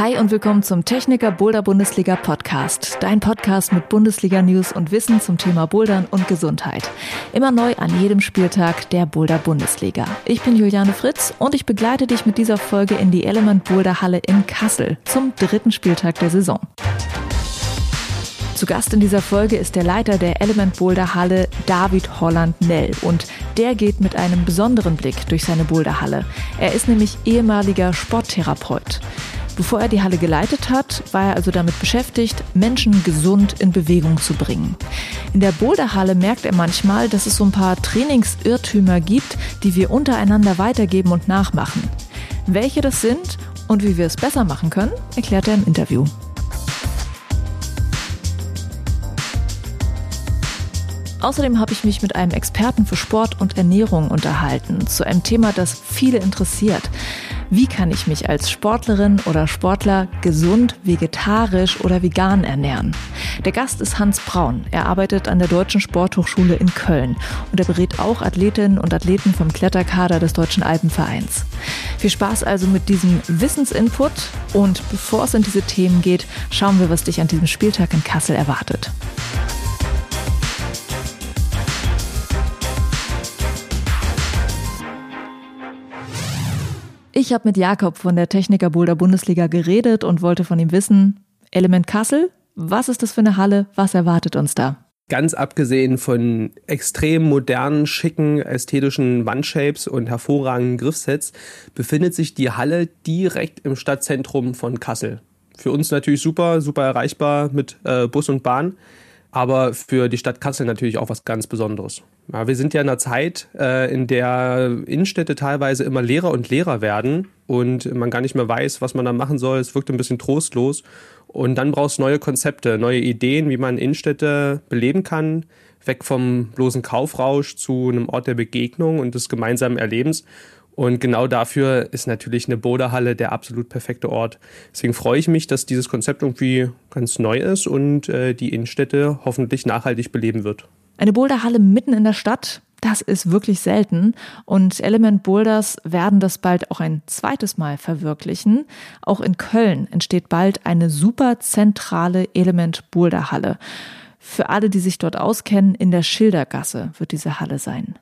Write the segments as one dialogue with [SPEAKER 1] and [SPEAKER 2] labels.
[SPEAKER 1] Hi und willkommen zum Techniker Boulder Bundesliga Podcast. Dein Podcast mit Bundesliga News und Wissen zum Thema Bouldern und Gesundheit. Immer neu an jedem Spieltag der Boulder Bundesliga. Ich bin Juliane Fritz und ich begleite dich mit dieser Folge in die Element Boulder Halle in Kassel zum dritten Spieltag der Saison. Zu Gast in dieser Folge ist der Leiter der Element Boulder Halle, David Holland Nell. Und der geht mit einem besonderen Blick durch seine Boulder Halle. Er ist nämlich ehemaliger Sporttherapeut. Bevor er die Halle geleitet hat, war er also damit beschäftigt, Menschen gesund in Bewegung zu bringen. In der Boulderhalle merkt er manchmal, dass es so ein paar Trainingsirrtümer gibt, die wir untereinander weitergeben und nachmachen. Welche das sind und wie wir es besser machen können, erklärt er im Interview. Außerdem habe ich mich mit einem Experten für Sport und Ernährung unterhalten, zu einem Thema, das viele interessiert. Wie kann ich mich als Sportlerin oder Sportler gesund, vegetarisch oder vegan ernähren? Der Gast ist Hans Braun. Er arbeitet an der Deutschen Sporthochschule in Köln und er berät auch Athletinnen und Athleten vom Kletterkader des Deutschen Alpenvereins. Viel Spaß also mit diesem Wissensinput und bevor es in diese Themen geht, schauen wir, was dich an diesem Spieltag in Kassel erwartet. Ich habe mit Jakob von der Techniker Boulder Bundesliga geredet und wollte von ihm wissen, Element Kassel, was ist das für eine Halle, was erwartet uns da?
[SPEAKER 2] Ganz abgesehen von extrem modernen, schicken, ästhetischen Wandshapes und hervorragenden Griffsets befindet sich die Halle direkt im Stadtzentrum von Kassel. Für uns natürlich super, super erreichbar mit äh, Bus und Bahn aber für die Stadt Kassel natürlich auch was ganz Besonderes. Ja, wir sind ja in einer Zeit, äh, in der Innenstädte teilweise immer leerer und leerer werden und man gar nicht mehr weiß, was man da machen soll. Es wirkt ein bisschen trostlos. Und dann brauchst du neue Konzepte, neue Ideen, wie man Innenstädte beleben kann, weg vom bloßen Kaufrausch zu einem Ort der Begegnung und des gemeinsamen Erlebens. Und genau dafür ist natürlich eine Boderhalle der absolut perfekte Ort. Deswegen freue ich mich, dass dieses Konzept irgendwie ganz neu ist und äh, die Innenstädte hoffentlich nachhaltig beleben wird.
[SPEAKER 1] Eine Boulderhalle mitten in der Stadt, das ist wirklich selten. Und Element Boulders werden das bald auch ein zweites Mal verwirklichen. Auch in Köln entsteht bald eine super zentrale Element Boulderhalle. Für alle, die sich dort auskennen, in der Schildergasse wird diese Halle sein.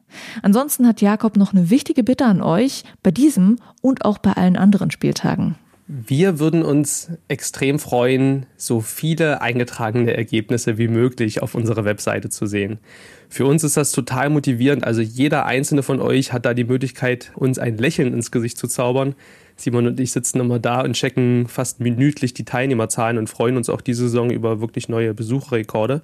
[SPEAKER 1] Ansonsten hat Jakob noch eine wichtige Bitte an euch bei diesem und auch bei allen anderen Spieltagen.
[SPEAKER 2] Wir würden uns extrem freuen, so viele eingetragene Ergebnisse wie möglich auf unserer Webseite zu sehen. Für uns ist das total motivierend. Also jeder einzelne von euch hat da die Möglichkeit, uns ein Lächeln ins Gesicht zu zaubern. Simon und ich sitzen immer da und checken fast minütlich die Teilnehmerzahlen und freuen uns auch diese Saison über wirklich neue Besucherrekorde.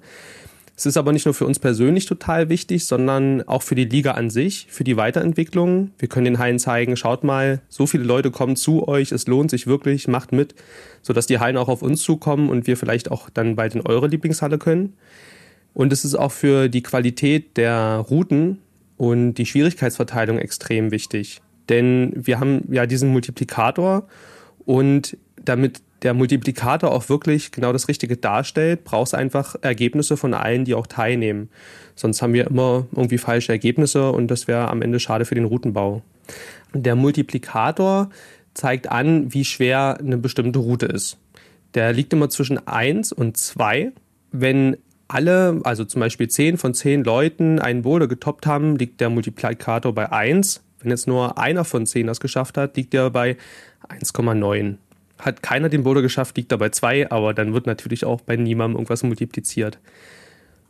[SPEAKER 2] Es ist aber nicht nur für uns persönlich total wichtig, sondern auch für die Liga an sich, für die Weiterentwicklung. Wir können den Hallen zeigen, schaut mal, so viele Leute kommen zu euch, es lohnt sich wirklich, macht mit, sodass die Hallen auch auf uns zukommen und wir vielleicht auch dann bald in eure Lieblingshalle können. Und es ist auch für die Qualität der Routen und die Schwierigkeitsverteilung extrem wichtig. Denn wir haben ja diesen Multiplikator und damit der Multiplikator auch wirklich genau das Richtige darstellt, brauchst einfach Ergebnisse von allen, die auch teilnehmen. Sonst haben wir immer irgendwie falsche Ergebnisse und das wäre am Ende schade für den Routenbau. Der Multiplikator zeigt an, wie schwer eine bestimmte Route ist. Der liegt immer zwischen 1 und 2. Wenn alle, also zum Beispiel 10 von 10 Leuten einen Boulder getoppt haben, liegt der Multiplikator bei 1. Wenn jetzt nur einer von 10 das geschafft hat, liegt er bei 1,9. Hat keiner den Boulder geschafft, liegt er bei 2, aber dann wird natürlich auch bei niemandem irgendwas multipliziert.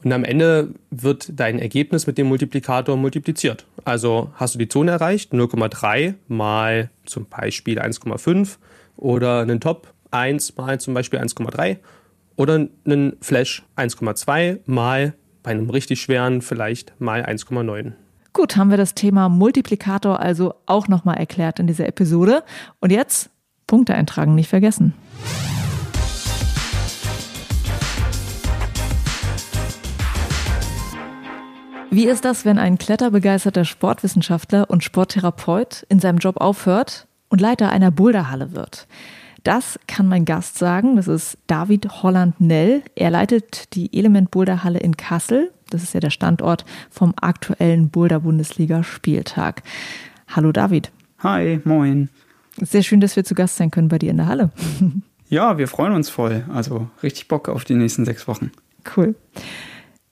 [SPEAKER 2] Und am Ende wird dein Ergebnis mit dem Multiplikator multipliziert. Also hast du die Zone erreicht, 0,3 mal zum Beispiel 1,5 oder einen Top 1 mal zum Beispiel 1,3 oder einen Flash 1,2 mal bei einem richtig schweren vielleicht mal 1,9.
[SPEAKER 1] Gut, haben wir das Thema Multiplikator also auch nochmal erklärt in dieser Episode. Und jetzt Punkte eintragen nicht vergessen. Wie ist das, wenn ein kletterbegeisterter Sportwissenschaftler und Sporttherapeut in seinem Job aufhört und Leiter einer Boulderhalle wird? Das kann mein Gast sagen. Das ist David Holland-Nell. Er leitet die Element Boulderhalle in Kassel. Das ist ja der Standort vom aktuellen Boulder-Bundesliga-Spieltag. Hallo David.
[SPEAKER 3] Hi, moin.
[SPEAKER 1] Sehr schön, dass wir zu Gast sein können bei dir in der Halle.
[SPEAKER 3] Ja, wir freuen uns voll. Also richtig Bock auf die nächsten sechs Wochen.
[SPEAKER 1] Cool.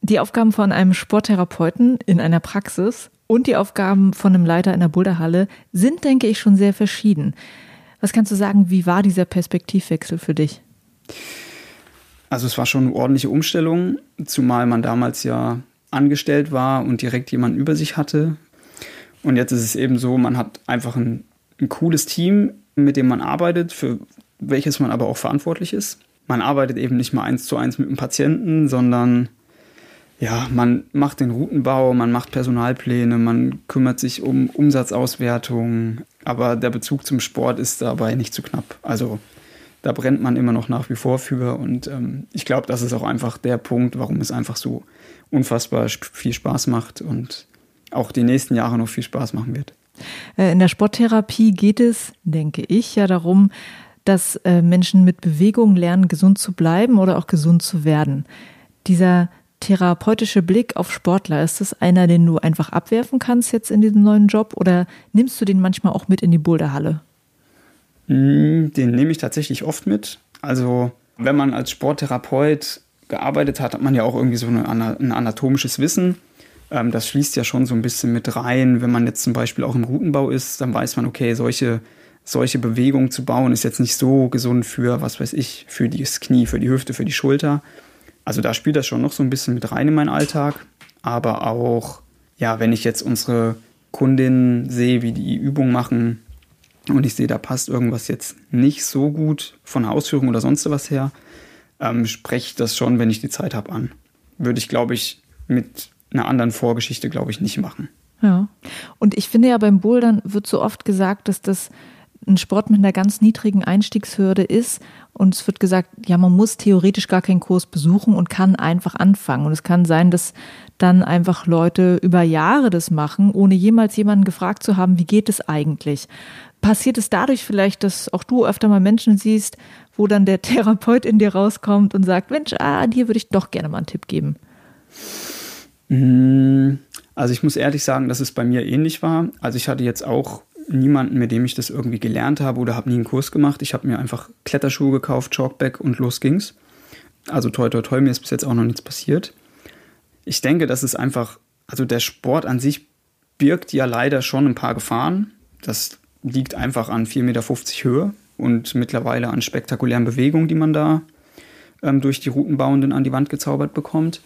[SPEAKER 1] Die Aufgaben von einem Sporttherapeuten in einer Praxis und die Aufgaben von einem Leiter in der Boulderhalle sind, denke ich, schon sehr verschieden. Was kannst du sagen, wie war dieser Perspektivwechsel für dich?
[SPEAKER 3] Also es war schon eine ordentliche Umstellung, zumal man damals ja angestellt war und direkt jemanden über sich hatte. Und jetzt ist es eben so, man hat einfach ein, ein cooles Team, mit dem man arbeitet, für welches man aber auch verantwortlich ist. Man arbeitet eben nicht mal eins zu eins mit dem Patienten, sondern ja, man macht den Routenbau, man macht Personalpläne, man kümmert sich um Umsatzauswertung, aber der Bezug zum Sport ist dabei nicht zu knapp. Also da brennt man immer noch nach wie vor für und ähm, ich glaube, das ist auch einfach der Punkt, warum es einfach so unfassbar viel Spaß macht und auch die nächsten Jahre noch viel Spaß machen wird.
[SPEAKER 1] Äh, in der Sporttherapie geht es, denke ich, ja darum, dass äh, Menschen mit Bewegung lernen, gesund zu bleiben oder auch gesund zu werden. Dieser therapeutische Blick auf Sportler, ist das einer, den du einfach abwerfen kannst jetzt in diesem neuen Job oder nimmst du den manchmal auch mit in die Boulderhalle?
[SPEAKER 3] Hm, den nehme ich tatsächlich oft mit. Also wenn man als Sporttherapeut gearbeitet hat, hat man ja auch irgendwie so ein anatomisches Wissen. Ähm, das schließt ja schon so ein bisschen mit rein. Wenn man jetzt zum Beispiel auch im Routenbau ist, dann weiß man, okay, solche, solche Bewegungen zu bauen ist jetzt nicht so gesund für, was weiß ich, für das Knie, für die Hüfte, für die Schulter. Also da spielt das schon noch so ein bisschen mit rein in meinen Alltag. Aber auch, ja, wenn ich jetzt unsere Kundinnen sehe, wie die Übung machen und ich sehe, da passt irgendwas jetzt nicht so gut von der Ausführung oder sonst was her, ähm, spreche ich das schon, wenn ich die Zeit habe, an. Würde ich, glaube ich, mit einer anderen Vorgeschichte, glaube ich, nicht machen.
[SPEAKER 1] Ja. Und ich finde ja beim Bouldern wird so oft gesagt, dass das ein Sport mit einer ganz niedrigen Einstiegshürde ist. Und es wird gesagt, ja, man muss theoretisch gar keinen Kurs besuchen und kann einfach anfangen. Und es kann sein, dass dann einfach Leute über Jahre das machen, ohne jemals jemanden gefragt zu haben, wie geht es eigentlich? Passiert es dadurch vielleicht, dass auch du öfter mal Menschen siehst, wo dann der Therapeut in dir rauskommt und sagt, Mensch, ah, dir würde ich doch gerne mal einen Tipp geben?
[SPEAKER 3] Mm, also ich muss ehrlich sagen, dass es bei mir ähnlich war. Also ich hatte jetzt auch niemanden, mit dem ich das irgendwie gelernt habe oder habe nie einen Kurs gemacht. Ich habe mir einfach Kletterschuhe gekauft, Chalkback und los ging's. Also toi toi toi, mir ist bis jetzt auch noch nichts passiert. Ich denke, das ist einfach, also der Sport an sich birgt ja leider schon ein paar Gefahren. Das liegt einfach an 4,50 Meter Höhe und mittlerweile an spektakulären Bewegungen, die man da ähm, durch die Routenbauenden an die Wand gezaubert bekommt.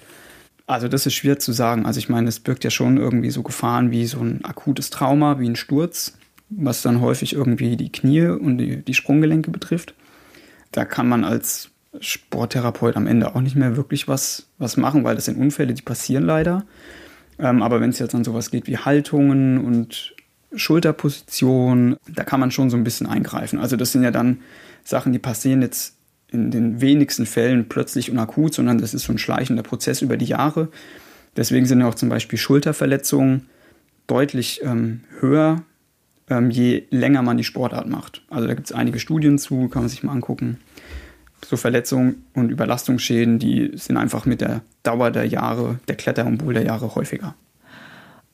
[SPEAKER 3] Also das ist schwer zu sagen. Also ich meine, es birgt ja schon irgendwie so Gefahren wie so ein akutes Trauma, wie ein Sturz was dann häufig irgendwie die Knie und die, die Sprunggelenke betrifft. Da kann man als Sporttherapeut am Ende auch nicht mehr wirklich was, was machen, weil das sind Unfälle, die passieren leider. Ähm, aber wenn es jetzt an sowas geht wie Haltungen und Schulterposition, da kann man schon so ein bisschen eingreifen. Also das sind ja dann Sachen, die passieren jetzt in den wenigsten Fällen plötzlich und akut, sondern das ist so ein schleichender Prozess über die Jahre. Deswegen sind ja auch zum Beispiel Schulterverletzungen deutlich ähm, höher ähm, je länger man die Sportart macht. Also da gibt es einige Studien zu, kann man sich mal angucken. So Verletzungen und Überlastungsschäden, die sind einfach mit der Dauer der Jahre, der Kletter- und Boulderjahre häufiger.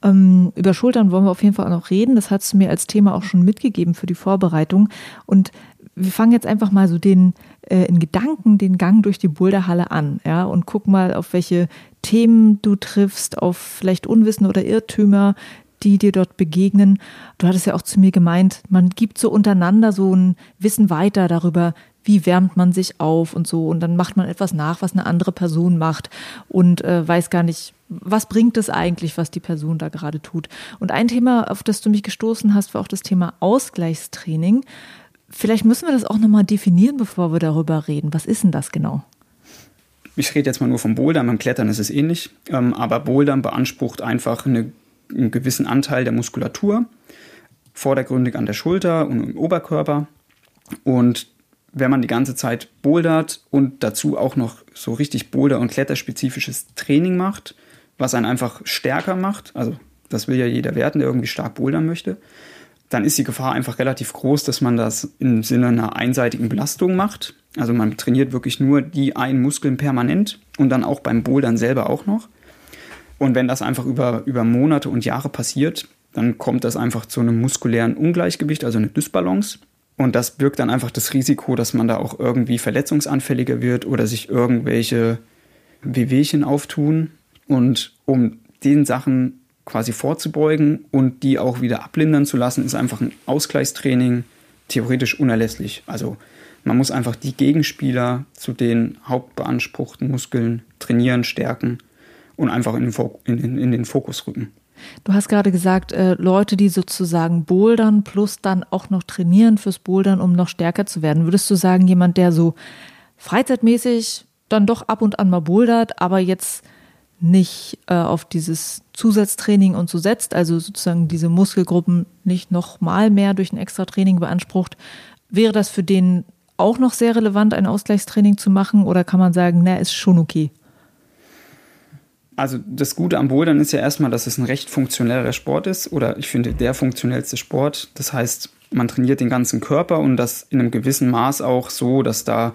[SPEAKER 1] Ähm, über Schultern wollen wir auf jeden Fall auch noch reden. Das hast du mir als Thema auch schon mitgegeben für die Vorbereitung. Und wir fangen jetzt einfach mal so den äh, in Gedanken den Gang durch die Boulderhalle an, ja, und guck mal, auf welche Themen du triffst, auf vielleicht Unwissen oder Irrtümer, die dir dort begegnen. Du hattest ja auch zu mir gemeint, man gibt so untereinander so ein Wissen weiter darüber, wie wärmt man sich auf und so. Und dann macht man etwas nach, was eine andere Person macht und äh, weiß gar nicht, was bringt es eigentlich, was die Person da gerade tut. Und ein Thema, auf das du mich gestoßen hast, war auch das Thema Ausgleichstraining. Vielleicht müssen wir das auch nochmal definieren, bevor wir darüber reden. Was ist denn das genau?
[SPEAKER 3] Ich rede jetzt mal nur vom Bouldern, beim Klettern ist es ähnlich. Ähm, aber Bouldern beansprucht einfach eine einen gewissen Anteil der Muskulatur, vordergründig an der Schulter und im Oberkörper. Und wenn man die ganze Zeit bouldert und dazu auch noch so richtig Boulder- und Kletterspezifisches Training macht, was einen einfach stärker macht, also das will ja jeder werden, der irgendwie stark bouldern möchte, dann ist die Gefahr einfach relativ groß, dass man das im Sinne einer einseitigen Belastung macht. Also man trainiert wirklich nur die einen Muskeln permanent und dann auch beim Bouldern selber auch noch. Und wenn das einfach über, über Monate und Jahre passiert, dann kommt das einfach zu einem muskulären Ungleichgewicht, also eine Dysbalance. Und das birgt dann einfach das Risiko, dass man da auch irgendwie verletzungsanfälliger wird oder sich irgendwelche Wehwehchen auftun. Und um den Sachen quasi vorzubeugen und die auch wieder ablindern zu lassen, ist einfach ein Ausgleichstraining theoretisch unerlässlich. Also man muss einfach die Gegenspieler zu den hauptbeanspruchten Muskeln trainieren, stärken und einfach in den, in den, in den Fokus rücken.
[SPEAKER 1] Du hast gerade gesagt, äh, Leute, die sozusagen bouldern plus dann auch noch trainieren fürs Bouldern, um noch stärker zu werden. Würdest du sagen, jemand, der so freizeitmäßig dann doch ab und an mal bouldert, aber jetzt nicht äh, auf dieses Zusatztraining und so setzt, also sozusagen diese Muskelgruppen nicht noch mal mehr durch ein extra Training beansprucht, wäre das für den auch noch sehr relevant, ein Ausgleichstraining zu machen oder kann man sagen, na, ist schon okay?
[SPEAKER 3] Also das Gute am Bouldern ist ja erstmal, dass es ein recht funktioneller Sport ist oder ich finde der funktionellste Sport. Das heißt, man trainiert den ganzen Körper und das in einem gewissen Maß auch so, dass da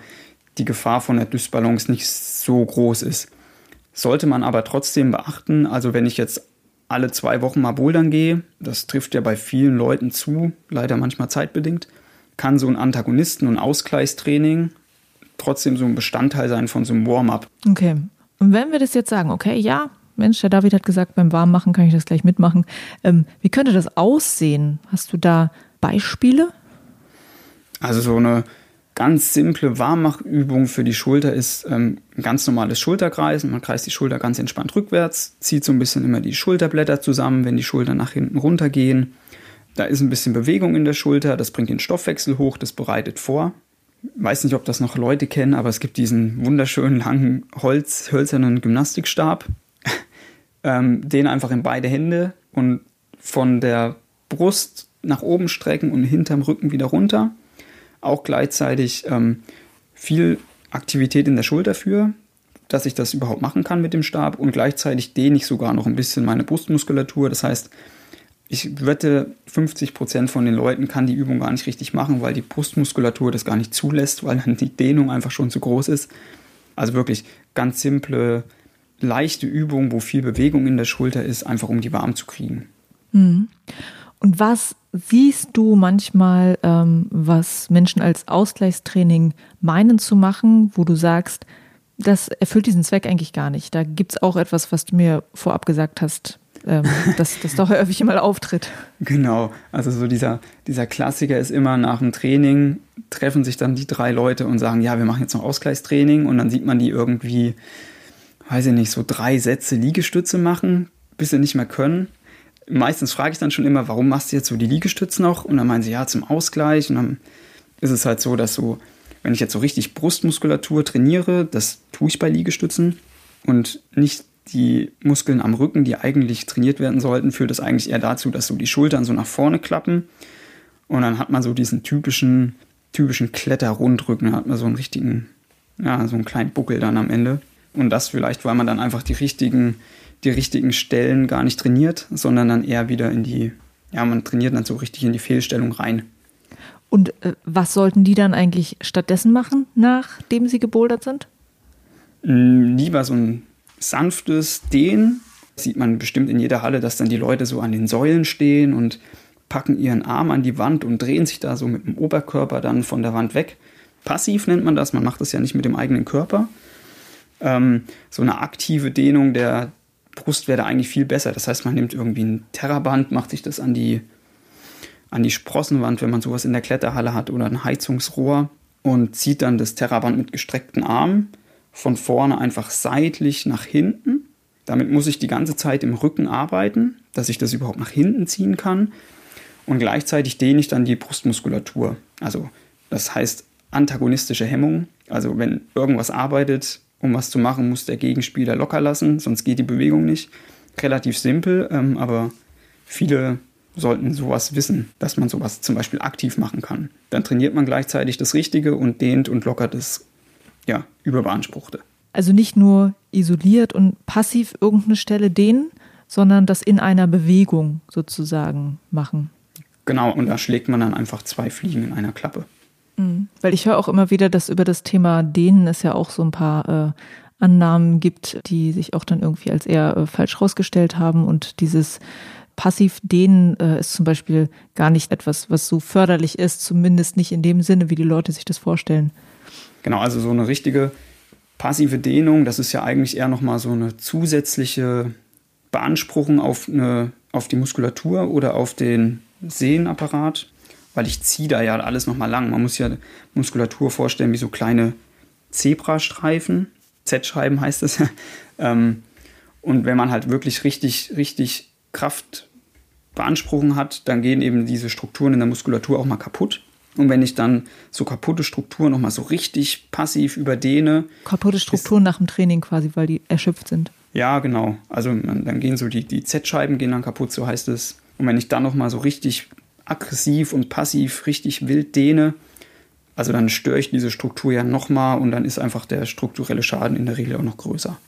[SPEAKER 3] die Gefahr von der Dysbalance nicht so groß ist. Sollte man aber trotzdem beachten, also wenn ich jetzt alle zwei Wochen mal bouldern gehe, das trifft ja bei vielen Leuten zu, leider manchmal zeitbedingt, kann so ein Antagonisten- und Ausgleichstraining trotzdem so ein Bestandteil sein von so einem Warm-up.
[SPEAKER 1] Okay. Und wenn wir das jetzt sagen, okay, ja, Mensch, der David hat gesagt, beim Warmmachen kann ich das gleich mitmachen. Ähm, wie könnte das aussehen? Hast du da Beispiele?
[SPEAKER 3] Also so eine ganz simple Warmmachübung für die Schulter ist ähm, ein ganz normales Schulterkreisen. Man kreist die Schulter ganz entspannt rückwärts, zieht so ein bisschen immer die Schulterblätter zusammen, wenn die Schultern nach hinten runtergehen. Da ist ein bisschen Bewegung in der Schulter, das bringt den Stoffwechsel hoch, das bereitet vor. Weiß nicht, ob das noch Leute kennen, aber es gibt diesen wunderschönen langen Holz, hölzernen Gymnastikstab. ähm, den einfach in beide Hände und von der Brust nach oben strecken und hinterm Rücken wieder runter auch gleichzeitig ähm, viel Aktivität in der Schulter für, dass ich das überhaupt machen kann mit dem Stab und gleichzeitig dehne ich sogar noch ein bisschen meine Brustmuskulatur. Das heißt, ich wette, 50 Prozent von den Leuten kann die Übung gar nicht richtig machen, weil die Brustmuskulatur das gar nicht zulässt, weil dann die Dehnung einfach schon zu groß ist. Also wirklich ganz simple, leichte Übung, wo viel Bewegung in der Schulter ist, einfach um die warm zu kriegen.
[SPEAKER 1] Mhm. Und was siehst du manchmal, ähm, was Menschen als Ausgleichstraining meinen zu machen, wo du sagst, das erfüllt diesen Zweck eigentlich gar nicht? Da gibt es auch etwas, was du mir vorab gesagt hast, ähm, dass das doch häufig mal auftritt.
[SPEAKER 3] Genau, also so dieser, dieser Klassiker ist immer nach dem Training treffen sich dann die drei Leute und sagen, ja, wir machen jetzt noch Ausgleichstraining und dann sieht man die irgendwie, weiß ich nicht, so drei Sätze Liegestütze machen, bis sie nicht mehr können meistens frage ich dann schon immer, warum machst du jetzt so die Liegestütze noch? Und dann meinen sie, ja, zum Ausgleich. Und dann ist es halt so, dass so, wenn ich jetzt so richtig Brustmuskulatur trainiere, das tue ich bei Liegestützen und nicht die Muskeln am Rücken, die eigentlich trainiert werden sollten, führt das eigentlich eher dazu, dass so die Schultern so nach vorne klappen. Und dann hat man so diesen typischen, typischen Kletterrundrücken, hat man so einen richtigen, ja, so einen kleinen Buckel dann am Ende. Und das vielleicht, weil man dann einfach die richtigen die richtigen Stellen gar nicht trainiert, sondern dann eher wieder in die, ja, man trainiert dann so richtig in die Fehlstellung rein.
[SPEAKER 1] Und äh, was sollten die dann eigentlich stattdessen machen, nachdem sie gebouldert sind?
[SPEAKER 3] Mm, lieber so ein sanftes Dehnen. Sieht man bestimmt in jeder Halle, dass dann die Leute so an den Säulen stehen und packen ihren Arm an die Wand und drehen sich da so mit dem Oberkörper dann von der Wand weg. Passiv nennt man das, man macht das ja nicht mit dem eigenen Körper. Ähm, so eine aktive Dehnung der, Brust wäre da eigentlich viel besser. Das heißt, man nimmt irgendwie ein Terraband, macht sich das an die, an die Sprossenwand, wenn man sowas in der Kletterhalle hat, oder ein Heizungsrohr und zieht dann das Terraband mit gestreckten Armen von vorne einfach seitlich nach hinten. Damit muss ich die ganze Zeit im Rücken arbeiten, dass ich das überhaupt nach hinten ziehen kann. Und gleichzeitig dehne ich dann die Brustmuskulatur. Also das heißt antagonistische Hemmung. Also wenn irgendwas arbeitet, um was zu machen, muss der Gegenspieler locker lassen, sonst geht die Bewegung nicht. Relativ simpel, ähm, aber viele sollten sowas wissen, dass man sowas zum Beispiel aktiv machen kann. Dann trainiert man gleichzeitig das Richtige und dehnt und lockert das ja, Überbeanspruchte.
[SPEAKER 1] Also nicht nur isoliert und passiv irgendeine Stelle dehnen, sondern das in einer Bewegung sozusagen machen.
[SPEAKER 3] Genau, und da schlägt man dann einfach zwei Fliegen in einer Klappe.
[SPEAKER 1] Mhm. Weil ich höre auch immer wieder, dass über das Thema Dehnen es ja auch so ein paar äh, Annahmen gibt, die sich auch dann irgendwie als eher äh, falsch rausgestellt haben und dieses passiv dehnen äh, ist zum Beispiel gar nicht etwas, was so förderlich ist, zumindest nicht in dem Sinne, wie die Leute sich das vorstellen.
[SPEAKER 3] Genau, also so eine richtige passive Dehnung, das ist ja eigentlich eher nochmal so eine zusätzliche Beanspruchung auf, eine, auf die Muskulatur oder auf den Sehnenapparat, weil ich ziehe da ja alles nochmal lang. Man muss ja Muskulatur vorstellen wie so kleine Zebrastreifen, Z-Scheiben heißt es. ähm, und wenn man halt wirklich richtig, richtig Kraft beanspruchen hat, dann gehen eben diese Strukturen in der Muskulatur auch mal kaputt. Und wenn ich dann so kaputte Strukturen nochmal so richtig passiv überdehne.
[SPEAKER 1] Kaputte Strukturen nach dem Training quasi, weil die erschöpft sind.
[SPEAKER 3] Ja, genau. Also dann gehen so die, die Z-Scheiben gehen dann kaputt, so heißt es. Und wenn ich dann nochmal so richtig aggressiv und passiv richtig wild dehne, also dann störe ich diese Struktur ja nochmal und dann ist einfach der strukturelle Schaden in der Regel auch noch größer.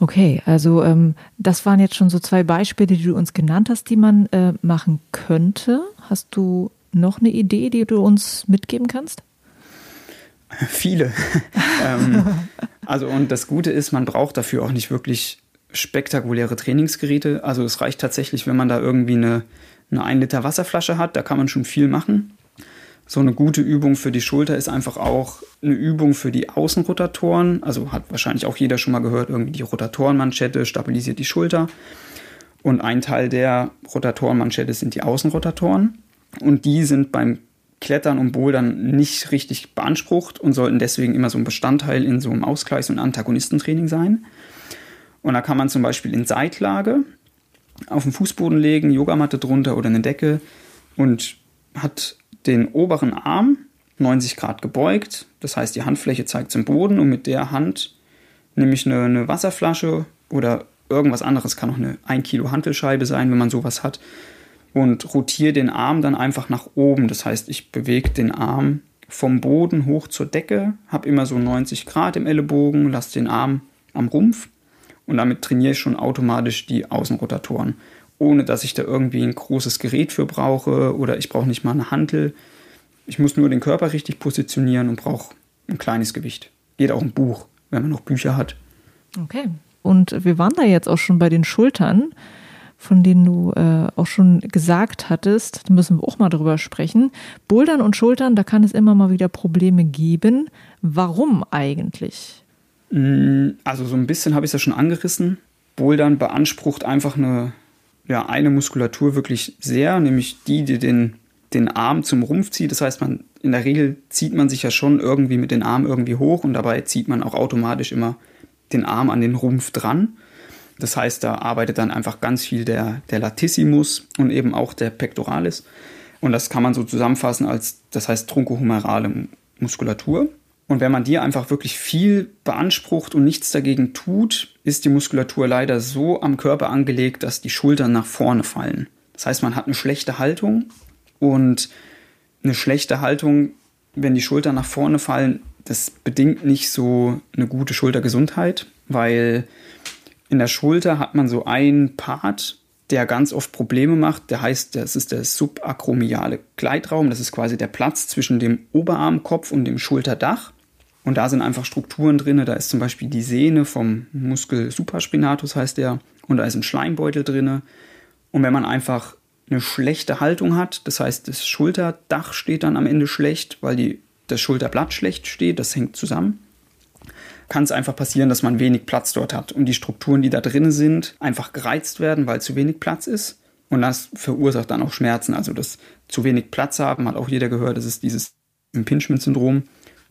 [SPEAKER 1] Okay, also ähm, das waren jetzt schon so zwei Beispiele, die du uns genannt hast, die man äh, machen könnte. Hast du noch eine Idee, die du uns mitgeben kannst?
[SPEAKER 3] Viele. ähm, also und das Gute ist, man braucht dafür auch nicht wirklich spektakuläre Trainingsgeräte. Also es reicht tatsächlich, wenn man da irgendwie eine, eine 1 Liter Wasserflasche hat, da kann man schon viel machen. So eine gute Übung für die Schulter ist einfach auch eine Übung für die Außenrotatoren. Also hat wahrscheinlich auch jeder schon mal gehört, irgendwie die Rotatorenmanschette stabilisiert die Schulter. Und ein Teil der Rotatorenmanschette sind die Außenrotatoren. Und die sind beim Klettern und Bouldern nicht richtig beansprucht und sollten deswegen immer so ein Bestandteil in so einem Ausgleichs- und Antagonistentraining sein. Und da kann man zum Beispiel in Seitlage auf den Fußboden legen, Yogamatte drunter oder eine Decke und hat den oberen Arm 90 Grad gebeugt. Das heißt, die Handfläche zeigt zum Boden und mit der Hand nehme ich eine, eine Wasserflasche oder irgendwas anderes, kann auch eine 1 Kilo Hantelscheibe sein, wenn man sowas hat, und rotiere den Arm dann einfach nach oben. Das heißt, ich bewege den Arm vom Boden hoch zur Decke, habe immer so 90 Grad im Ellenbogen, lasse den Arm am Rumpf und damit trainiere ich schon automatisch die Außenrotatoren ohne dass ich da irgendwie ein großes Gerät für brauche oder ich brauche nicht mal eine Hantel. Ich muss nur den Körper richtig positionieren und brauche ein kleines Gewicht. Geht auch ein Buch, wenn man noch Bücher hat.
[SPEAKER 1] Okay. Und wir waren da jetzt auch schon bei den Schultern, von denen du äh, auch schon gesagt hattest. Da müssen wir auch mal drüber sprechen. Bouldern und Schultern, da kann es immer mal wieder Probleme geben. Warum eigentlich?
[SPEAKER 3] Mm, also so ein bisschen habe ich es ja schon angerissen. Bouldern beansprucht einfach eine ja, eine Muskulatur wirklich sehr, nämlich die, die den, den Arm zum Rumpf zieht. Das heißt, man, in der Regel zieht man sich ja schon irgendwie mit den Armen irgendwie hoch und dabei zieht man auch automatisch immer den Arm an den Rumpf dran. Das heißt, da arbeitet dann einfach ganz viel der, der Latissimus und eben auch der Pectoralis. Und das kann man so zusammenfassen als, das heißt, trunkohumerale Muskulatur. Und wenn man die einfach wirklich viel beansprucht und nichts dagegen tut, ist die Muskulatur leider so am Körper angelegt, dass die Schultern nach vorne fallen. Das heißt, man hat eine schlechte Haltung und eine schlechte Haltung, wenn die Schultern nach vorne fallen, das bedingt nicht so eine gute Schultergesundheit, weil in der Schulter hat man so einen Part, der ganz oft Probleme macht. Der heißt, das ist der subakromiale Gleitraum. Das ist quasi der Platz zwischen dem Oberarmkopf und dem Schulterdach. Und da sind einfach Strukturen drin. Da ist zum Beispiel die Sehne vom Muskel supraspinatus, heißt der. Und da ist ein Schleimbeutel drin. Und wenn man einfach eine schlechte Haltung hat, das heißt, das Schulterdach steht dann am Ende schlecht, weil die, das Schulterblatt schlecht steht, das hängt zusammen, kann es einfach passieren, dass man wenig Platz dort hat und die Strukturen, die da drin sind, einfach gereizt werden, weil zu wenig Platz ist. Und das verursacht dann auch Schmerzen. Also das zu wenig Platz haben, hat auch jeder gehört, das ist dieses Impingement-Syndrom.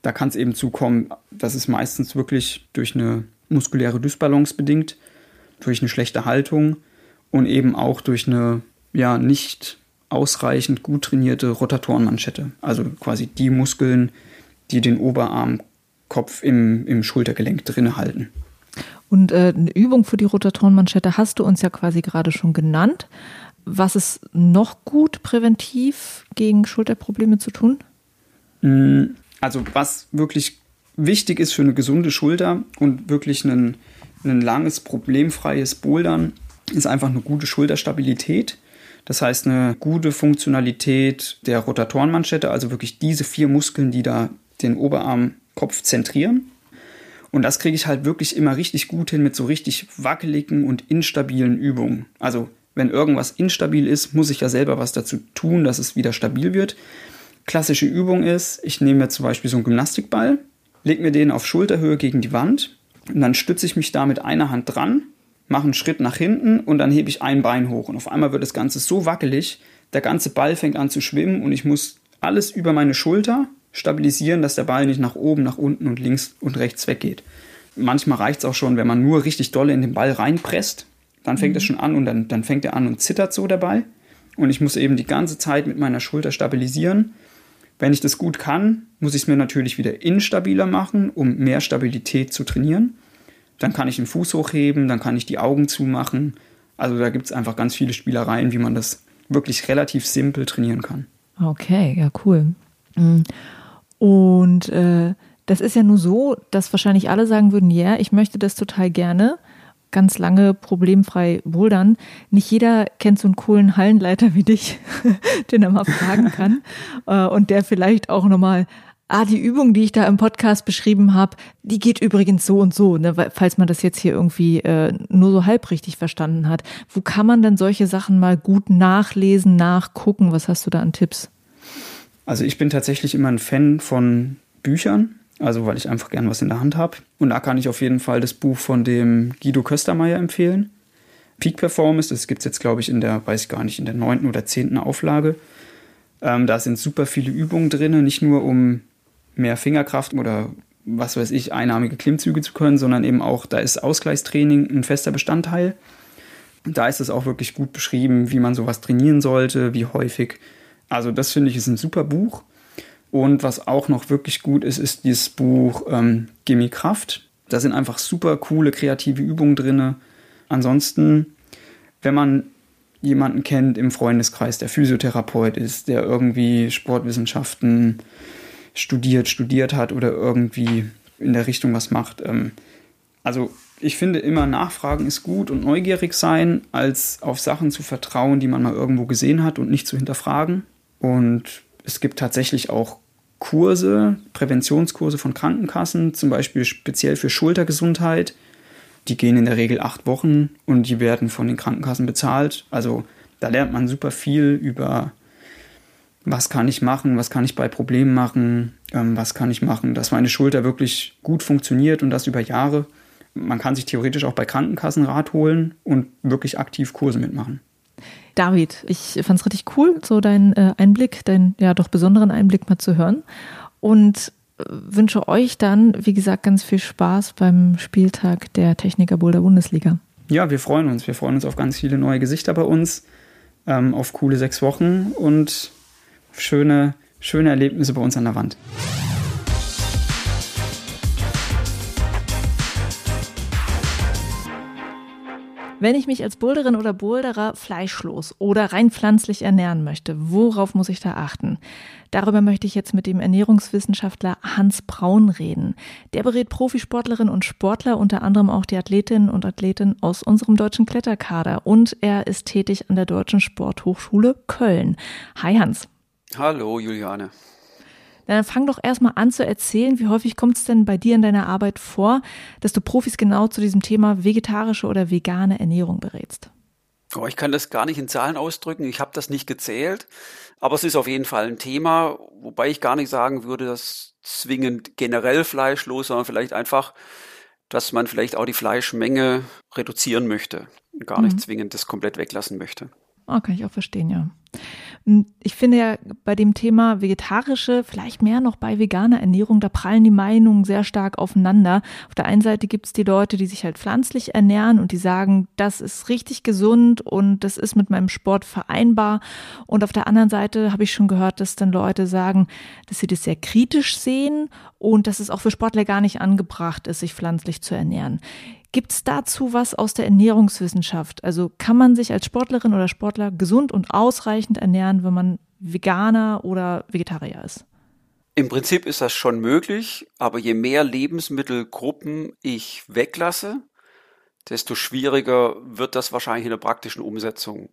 [SPEAKER 3] Da kann es eben zukommen, das ist meistens wirklich durch eine muskuläre Dysbalance bedingt, durch eine schlechte Haltung und eben auch durch eine ja nicht ausreichend gut trainierte Rotatorenmanschette. Also quasi die Muskeln, die den Oberarmkopf im, im Schultergelenk drin halten.
[SPEAKER 1] Und äh, eine Übung für die Rotatorenmanschette hast du uns ja quasi gerade schon genannt. Was ist noch gut präventiv gegen Schulterprobleme zu tun?
[SPEAKER 3] Also was wirklich wichtig ist für eine gesunde Schulter und wirklich ein, ein langes, problemfreies Bouldern, ist einfach eine gute Schulterstabilität. Das heißt, eine gute Funktionalität der Rotatorenmanschette, also wirklich diese vier Muskeln, die da den Oberarmkopf zentrieren. Und das kriege ich halt wirklich immer richtig gut hin mit so richtig wackeligen und instabilen Übungen. Also wenn irgendwas instabil ist, muss ich ja selber was dazu tun, dass es wieder stabil wird. Klassische Übung ist, ich nehme mir zum Beispiel so einen Gymnastikball, lege mir den auf Schulterhöhe gegen die Wand und dann stütze ich mich da mit einer Hand dran, mache einen Schritt nach hinten und dann hebe ich ein Bein hoch. Und auf einmal wird das Ganze so wackelig, der ganze Ball fängt an zu schwimmen und ich muss alles über meine Schulter stabilisieren, dass der Ball nicht nach oben, nach unten und links und rechts weggeht. Manchmal reicht es auch schon, wenn man nur richtig dolle in den Ball reinpresst, dann fängt mhm. es schon an und dann, dann fängt er an und zittert so der Ball. Und ich muss eben die ganze Zeit mit meiner Schulter stabilisieren. Wenn ich das gut kann, muss ich es mir natürlich wieder instabiler machen, um mehr Stabilität zu trainieren. Dann kann ich den Fuß hochheben, dann kann ich die Augen zumachen. Also da gibt es einfach ganz viele Spielereien, wie man das wirklich relativ simpel trainieren kann.
[SPEAKER 1] Okay, ja, cool. Mhm. Und äh, das ist ja nur so, dass wahrscheinlich alle sagen würden, ja, yeah, ich möchte das total gerne, ganz lange problemfrei bouldern. Nicht jeder kennt so einen coolen Hallenleiter wie dich, den er mal fragen kann äh, und der vielleicht auch nochmal Ah, die Übung, die ich da im Podcast beschrieben habe, die geht übrigens so und so, ne, falls man das jetzt hier irgendwie äh, nur so halb richtig verstanden hat. Wo kann man denn solche Sachen mal gut nachlesen, nachgucken? Was hast du da an Tipps?
[SPEAKER 3] Also ich bin tatsächlich immer ein Fan von Büchern, also weil ich einfach gern was in der Hand habe. Und da kann ich auf jeden Fall das Buch von dem Guido Köstermeier empfehlen. Peak Performance, das gibt es jetzt, glaube ich, in der, weiß ich gar nicht, in der neunten oder zehnten Auflage. Ähm, da sind super viele Übungen drin, nicht nur um mehr Fingerkraft oder was weiß ich, einarmige Klimmzüge zu können, sondern eben auch, da ist Ausgleichstraining ein fester Bestandteil. Da ist es auch wirklich gut beschrieben, wie man sowas trainieren sollte, wie häufig also das finde ich ist ein super Buch. Und was auch noch wirklich gut ist, ist dieses Buch ähm, Gimme Kraft. Da sind einfach super coole kreative Übungen drin. Ansonsten, wenn man jemanden kennt im Freundeskreis, der Physiotherapeut ist, der irgendwie Sportwissenschaften studiert, studiert hat oder irgendwie in der Richtung was macht. Ähm, also ich finde immer Nachfragen ist gut und neugierig sein, als auf Sachen zu vertrauen, die man mal irgendwo gesehen hat und nicht zu hinterfragen. Und es gibt tatsächlich auch Kurse, Präventionskurse von Krankenkassen, zum Beispiel speziell für Schultergesundheit. Die gehen in der Regel acht Wochen und die werden von den Krankenkassen bezahlt. Also da lernt man super viel über, was kann ich machen, was kann ich bei Problemen machen, ähm, was kann ich machen, dass meine Schulter wirklich gut funktioniert und das über Jahre. Man kann sich theoretisch auch bei Krankenkassen Rat holen und wirklich aktiv Kurse mitmachen.
[SPEAKER 1] David, ich fand es richtig cool, so deinen äh, Einblick, deinen ja doch besonderen Einblick mal zu hören. Und äh, wünsche euch dann, wie gesagt, ganz viel Spaß beim Spieltag der Techniker Boulder Bundesliga.
[SPEAKER 3] Ja, wir freuen uns. Wir freuen uns auf ganz viele neue Gesichter bei uns, ähm, auf coole sechs Wochen und schöne, schöne Erlebnisse bei uns an der Wand.
[SPEAKER 1] Wenn ich mich als Boulderin oder Boulderer fleischlos oder rein pflanzlich ernähren möchte, worauf muss ich da achten? Darüber möchte ich jetzt mit dem Ernährungswissenschaftler Hans Braun reden. Der berät Profisportlerinnen und Sportler, unter anderem auch die Athletinnen und Athleten aus unserem deutschen Kletterkader. Und er ist tätig an der Deutschen Sporthochschule Köln. Hi Hans.
[SPEAKER 4] Hallo Juliane.
[SPEAKER 1] Dann fang doch erstmal an zu erzählen, wie häufig kommt es denn bei dir in deiner Arbeit vor, dass du Profis genau zu diesem Thema vegetarische oder vegane Ernährung berätst?
[SPEAKER 4] Oh, ich kann das gar nicht in Zahlen ausdrücken. Ich habe das nicht gezählt. Aber es ist auf jeden Fall ein Thema, wobei ich gar nicht sagen würde, dass zwingend generell fleischlos, sondern vielleicht einfach, dass man vielleicht auch die Fleischmenge reduzieren möchte. Gar nicht mhm. zwingend das komplett weglassen möchte.
[SPEAKER 1] Oh, kann ich auch verstehen, ja. Ich finde ja bei dem Thema vegetarische, vielleicht mehr noch bei veganer Ernährung, da prallen die Meinungen sehr stark aufeinander. Auf der einen Seite gibt es die Leute, die sich halt pflanzlich ernähren und die sagen, das ist richtig gesund und das ist mit meinem Sport vereinbar. Und auf der anderen Seite habe ich schon gehört, dass dann Leute sagen, dass sie das sehr kritisch sehen und dass es auch für Sportler gar nicht angebracht ist, sich pflanzlich zu ernähren. Gibt es dazu was aus der Ernährungswissenschaft? Also kann man sich als Sportlerin oder Sportler gesund und ausreichend ernähren, wenn man Veganer oder Vegetarier ist?
[SPEAKER 4] Im Prinzip ist das schon möglich, aber je mehr Lebensmittelgruppen ich weglasse, desto schwieriger wird das wahrscheinlich in der praktischen Umsetzung.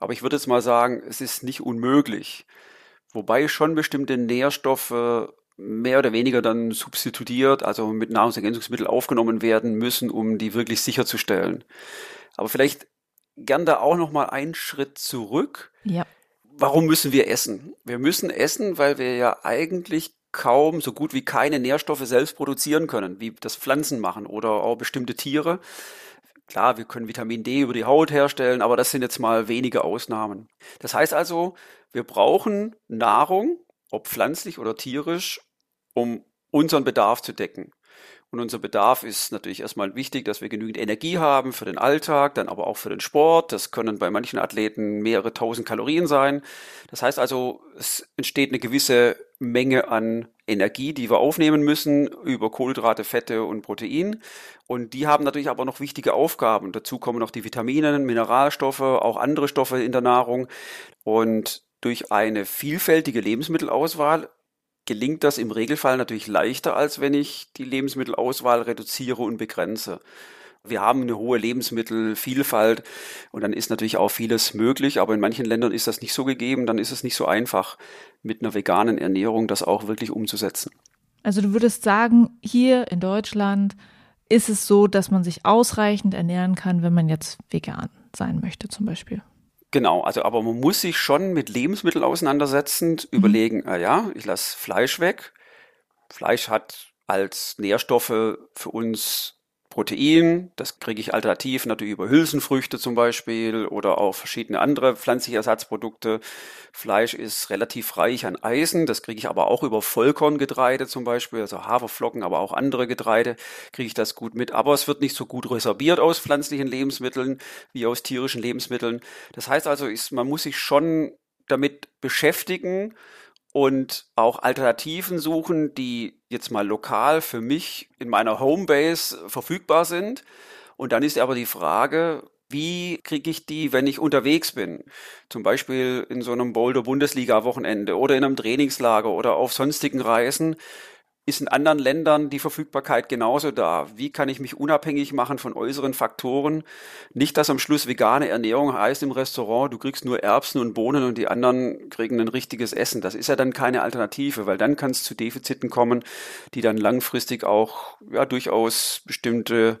[SPEAKER 4] Aber ich würde jetzt mal sagen, es ist nicht unmöglich. Wobei schon bestimmte Nährstoffe mehr oder weniger dann substituiert, also mit Nahrungsergänzungsmitteln aufgenommen werden müssen, um die wirklich sicherzustellen. Aber vielleicht gern da auch noch mal einen Schritt zurück.
[SPEAKER 1] Ja.
[SPEAKER 4] Warum müssen wir essen? Wir müssen essen, weil wir ja eigentlich kaum so gut wie keine Nährstoffe selbst produzieren können, wie das Pflanzen machen oder auch bestimmte Tiere. Klar, wir können Vitamin D über die Haut herstellen, aber das sind jetzt mal wenige Ausnahmen. Das heißt also, wir brauchen Nahrung, ob pflanzlich oder tierisch, um unseren Bedarf zu decken. Und unser Bedarf ist natürlich erstmal wichtig, dass wir genügend Energie haben für den Alltag, dann aber auch für den Sport. Das können bei manchen Athleten mehrere tausend Kalorien sein. Das heißt also, es entsteht eine gewisse Menge an Energie, die wir aufnehmen müssen über Kohlenhydrate, Fette und Protein. Und die haben natürlich aber noch wichtige Aufgaben. Dazu kommen noch die Vitamine, Mineralstoffe, auch andere Stoffe in der Nahrung. Und durch eine vielfältige Lebensmittelauswahl gelingt das im Regelfall natürlich leichter, als wenn ich die Lebensmittelauswahl reduziere und begrenze. Wir haben eine hohe Lebensmittelvielfalt und dann ist natürlich auch vieles möglich, aber in manchen Ländern ist das nicht so gegeben, dann ist es nicht so einfach, mit einer veganen Ernährung das auch wirklich umzusetzen.
[SPEAKER 1] Also du würdest sagen, hier in Deutschland ist es so, dass man sich ausreichend ernähren kann, wenn man jetzt vegan sein möchte zum Beispiel.
[SPEAKER 4] Genau, also aber man muss sich schon mit Lebensmitteln auseinandersetzen, mhm. überlegen, ah ja, ich lasse Fleisch weg. Fleisch hat als Nährstoffe für uns Protein, das kriege ich alternativ natürlich über Hülsenfrüchte zum Beispiel oder auch verschiedene andere pflanzliche Ersatzprodukte. Fleisch ist relativ reich an Eisen, das kriege ich aber auch über Vollkorngetreide zum Beispiel, also Haferflocken, aber auch andere Getreide kriege ich das gut mit. Aber es wird nicht so gut resorbiert aus pflanzlichen Lebensmitteln wie aus tierischen Lebensmitteln. Das heißt also, ist, man muss sich schon damit beschäftigen, und auch Alternativen suchen, die jetzt mal lokal für mich in meiner Homebase verfügbar sind. Und dann ist aber die Frage, wie kriege ich die, wenn ich unterwegs bin? Zum Beispiel in so einem Boulder-Bundesliga-Wochenende oder in einem Trainingslager oder auf sonstigen Reisen ist in anderen Ländern die Verfügbarkeit genauso da? Wie kann ich mich unabhängig machen von äußeren Faktoren? Nicht, dass am Schluss vegane Ernährung heißt im Restaurant, du kriegst nur Erbsen und Bohnen und die anderen kriegen ein richtiges Essen. Das ist ja dann keine Alternative, weil dann kann es zu Defiziten kommen, die dann langfristig auch ja durchaus bestimmte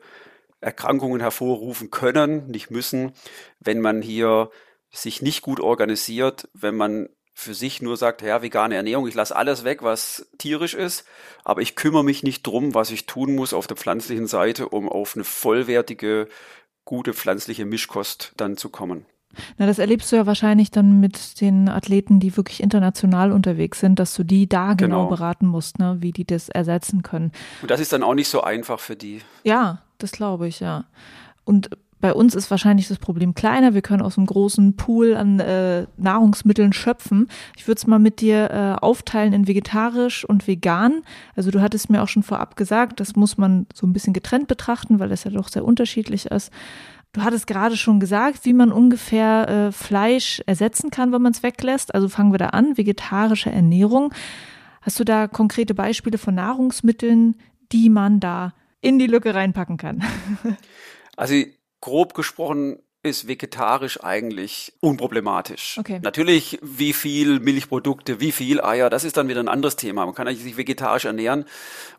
[SPEAKER 4] Erkrankungen hervorrufen können, nicht müssen, wenn man hier sich nicht gut organisiert, wenn man für sich nur sagt, ja, vegane Ernährung, ich lasse alles weg, was tierisch ist, aber ich kümmere mich nicht drum, was ich tun muss auf der pflanzlichen Seite, um auf eine vollwertige, gute pflanzliche Mischkost dann zu kommen.
[SPEAKER 1] Na, das erlebst du ja wahrscheinlich dann mit den Athleten, die wirklich international unterwegs sind, dass du die da genau, genau beraten musst, ne, wie die das ersetzen können.
[SPEAKER 4] Und das ist dann auch nicht so einfach für die.
[SPEAKER 1] Ja, das glaube ich, ja. Und bei uns ist wahrscheinlich das Problem kleiner. Wir können aus einem großen Pool an äh, Nahrungsmitteln schöpfen. Ich würde es mal mit dir äh, aufteilen in vegetarisch und vegan. Also du hattest mir auch schon vorab gesagt, das muss man so ein bisschen getrennt betrachten, weil das ja doch sehr unterschiedlich ist. Du hattest gerade schon gesagt, wie man ungefähr äh, Fleisch ersetzen kann, wenn man es weglässt. Also fangen wir da an, vegetarische Ernährung. Hast du da konkrete Beispiele von Nahrungsmitteln, die man da in die Lücke reinpacken kann?
[SPEAKER 4] Also grob gesprochen ist vegetarisch eigentlich unproblematisch.
[SPEAKER 1] Okay.
[SPEAKER 4] Natürlich, wie viel Milchprodukte, wie viel Eier, das ist dann wieder ein anderes Thema. Man kann eigentlich sich vegetarisch ernähren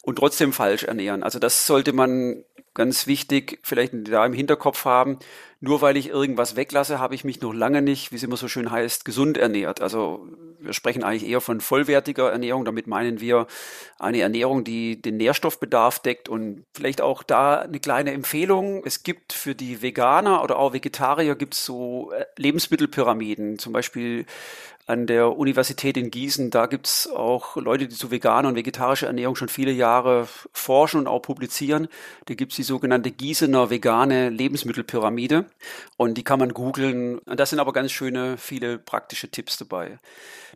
[SPEAKER 4] und trotzdem falsch ernähren. Also das sollte man ganz wichtig vielleicht da im Hinterkopf haben. Nur weil ich irgendwas weglasse, habe ich mich noch lange nicht, wie es immer so schön heißt, gesund ernährt. Also wir sprechen eigentlich eher von vollwertiger Ernährung. Damit meinen wir eine Ernährung, die den Nährstoffbedarf deckt und vielleicht auch da eine kleine Empfehlung. Es gibt für die Veganer oder auch Vegetarier gibt es so äh, Lebensmittelpyramiden. Zum Beispiel an der Universität in Gießen. Da gibt's auch Leute, die zu veganer und vegetarischer Ernährung schon viele Jahre forschen und auch publizieren. Da gibt's die sogenannte Gießener vegane Lebensmittelpyramide und die kann man googeln. Da sind aber ganz schöne, viele praktische Tipps dabei.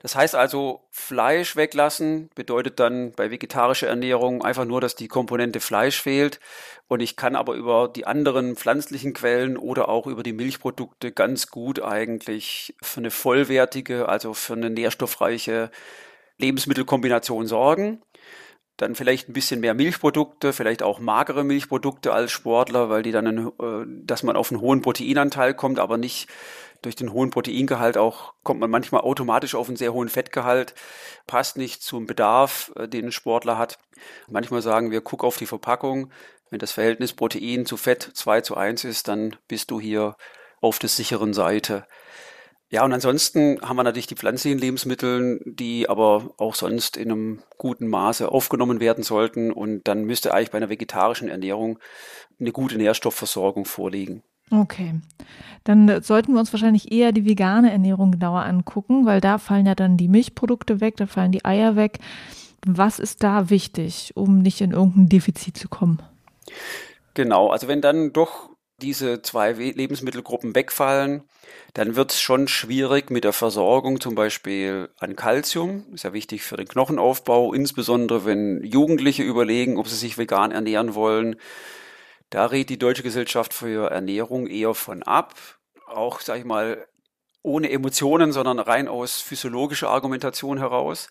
[SPEAKER 4] Das heißt also, Fleisch weglassen bedeutet dann bei vegetarischer Ernährung einfach nur, dass die Komponente Fleisch fehlt. Und ich kann aber über die anderen pflanzlichen Quellen oder auch über die Milchprodukte ganz gut eigentlich für eine vollwertige, also für eine nährstoffreiche Lebensmittelkombination sorgen. Dann vielleicht ein bisschen mehr Milchprodukte, vielleicht auch magere Milchprodukte als Sportler, weil die dann, einen, äh, dass man auf einen hohen Proteinanteil kommt, aber nicht durch den hohen Proteingehalt auch kommt man manchmal automatisch auf einen sehr hohen Fettgehalt, passt nicht zum Bedarf, äh, den ein Sportler hat. Manchmal sagen wir, guck auf die Verpackung. Wenn das Verhältnis Protein zu Fett 2 zu 1 ist, dann bist du hier auf der sicheren Seite. Ja, und ansonsten haben wir natürlich die pflanzlichen Lebensmittel, die aber auch sonst in einem guten Maße aufgenommen werden sollten. Und dann müsste eigentlich bei einer vegetarischen Ernährung eine gute Nährstoffversorgung vorliegen.
[SPEAKER 1] Okay. Dann sollten wir uns wahrscheinlich eher die vegane Ernährung genauer angucken, weil da fallen ja dann die Milchprodukte weg, da fallen die Eier weg. Was ist da wichtig, um nicht in irgendein Defizit zu kommen?
[SPEAKER 4] Genau, also wenn dann doch diese zwei Lebensmittelgruppen wegfallen, dann wird es schon schwierig mit der Versorgung zum Beispiel an Kalzium. Ist ja wichtig für den Knochenaufbau, insbesondere wenn Jugendliche überlegen, ob sie sich vegan ernähren wollen. Da rät die Deutsche Gesellschaft für Ernährung eher von ab. Auch, sag ich mal, ohne Emotionen, sondern rein aus physiologischer Argumentation heraus,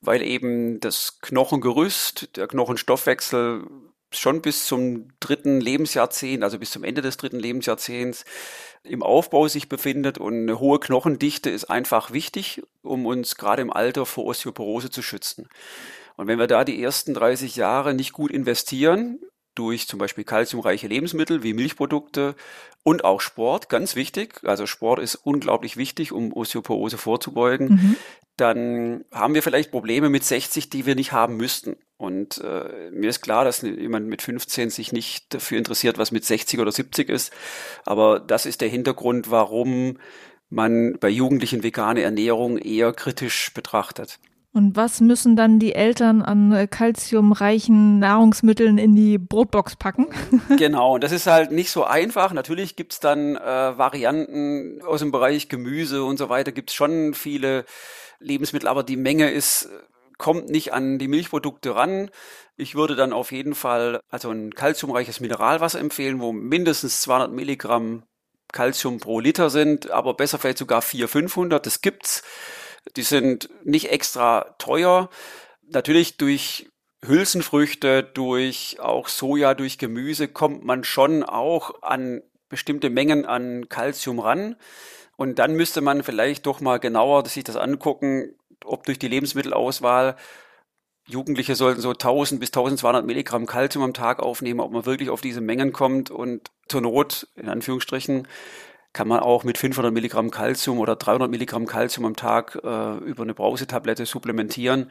[SPEAKER 4] weil eben das Knochengerüst, der Knochenstoffwechsel schon bis zum dritten Lebensjahrzehnt, also bis zum Ende des dritten Lebensjahrzehnts im Aufbau sich befindet und eine hohe Knochendichte ist einfach wichtig, um uns gerade im Alter vor Osteoporose zu schützen. Und wenn wir da die ersten 30 Jahre nicht gut investieren, durch zum Beispiel kalziumreiche Lebensmittel wie Milchprodukte und auch Sport, ganz wichtig. Also Sport ist unglaublich wichtig, um Osteoporose vorzubeugen. Mhm. Dann haben wir vielleicht Probleme mit 60, die wir nicht haben müssten. Und äh, mir ist klar, dass jemand mit 15 sich nicht dafür interessiert, was mit 60 oder 70 ist. Aber das ist der Hintergrund, warum man bei Jugendlichen vegane Ernährung eher kritisch betrachtet.
[SPEAKER 1] Und was müssen dann die Eltern an äh, kalziumreichen Nahrungsmitteln in die Brotbox packen?
[SPEAKER 4] genau, und das ist halt nicht so einfach. Natürlich gibt's dann äh, Varianten aus dem Bereich Gemüse und so weiter, gibt's schon viele Lebensmittel, aber die Menge ist kommt nicht an die Milchprodukte ran. Ich würde dann auf jeden Fall also ein kalziumreiches Mineralwasser empfehlen, wo mindestens 200 Milligramm Kalzium pro Liter sind, aber besser vielleicht sogar 400, 500. Das gibt's. Die sind nicht extra teuer. Natürlich durch Hülsenfrüchte, durch auch Soja, durch Gemüse kommt man schon auch an bestimmte Mengen an Kalzium ran. Und dann müsste man vielleicht doch mal genauer sich das angucken, ob durch die Lebensmittelauswahl Jugendliche sollten so 1000 bis 1200 Milligramm Kalzium am Tag aufnehmen, ob man wirklich auf diese Mengen kommt und zur Not, in Anführungsstrichen, kann man auch mit 500 Milligramm Kalzium oder 300 Milligramm Kalzium am Tag äh, über eine Brausetablette supplementieren.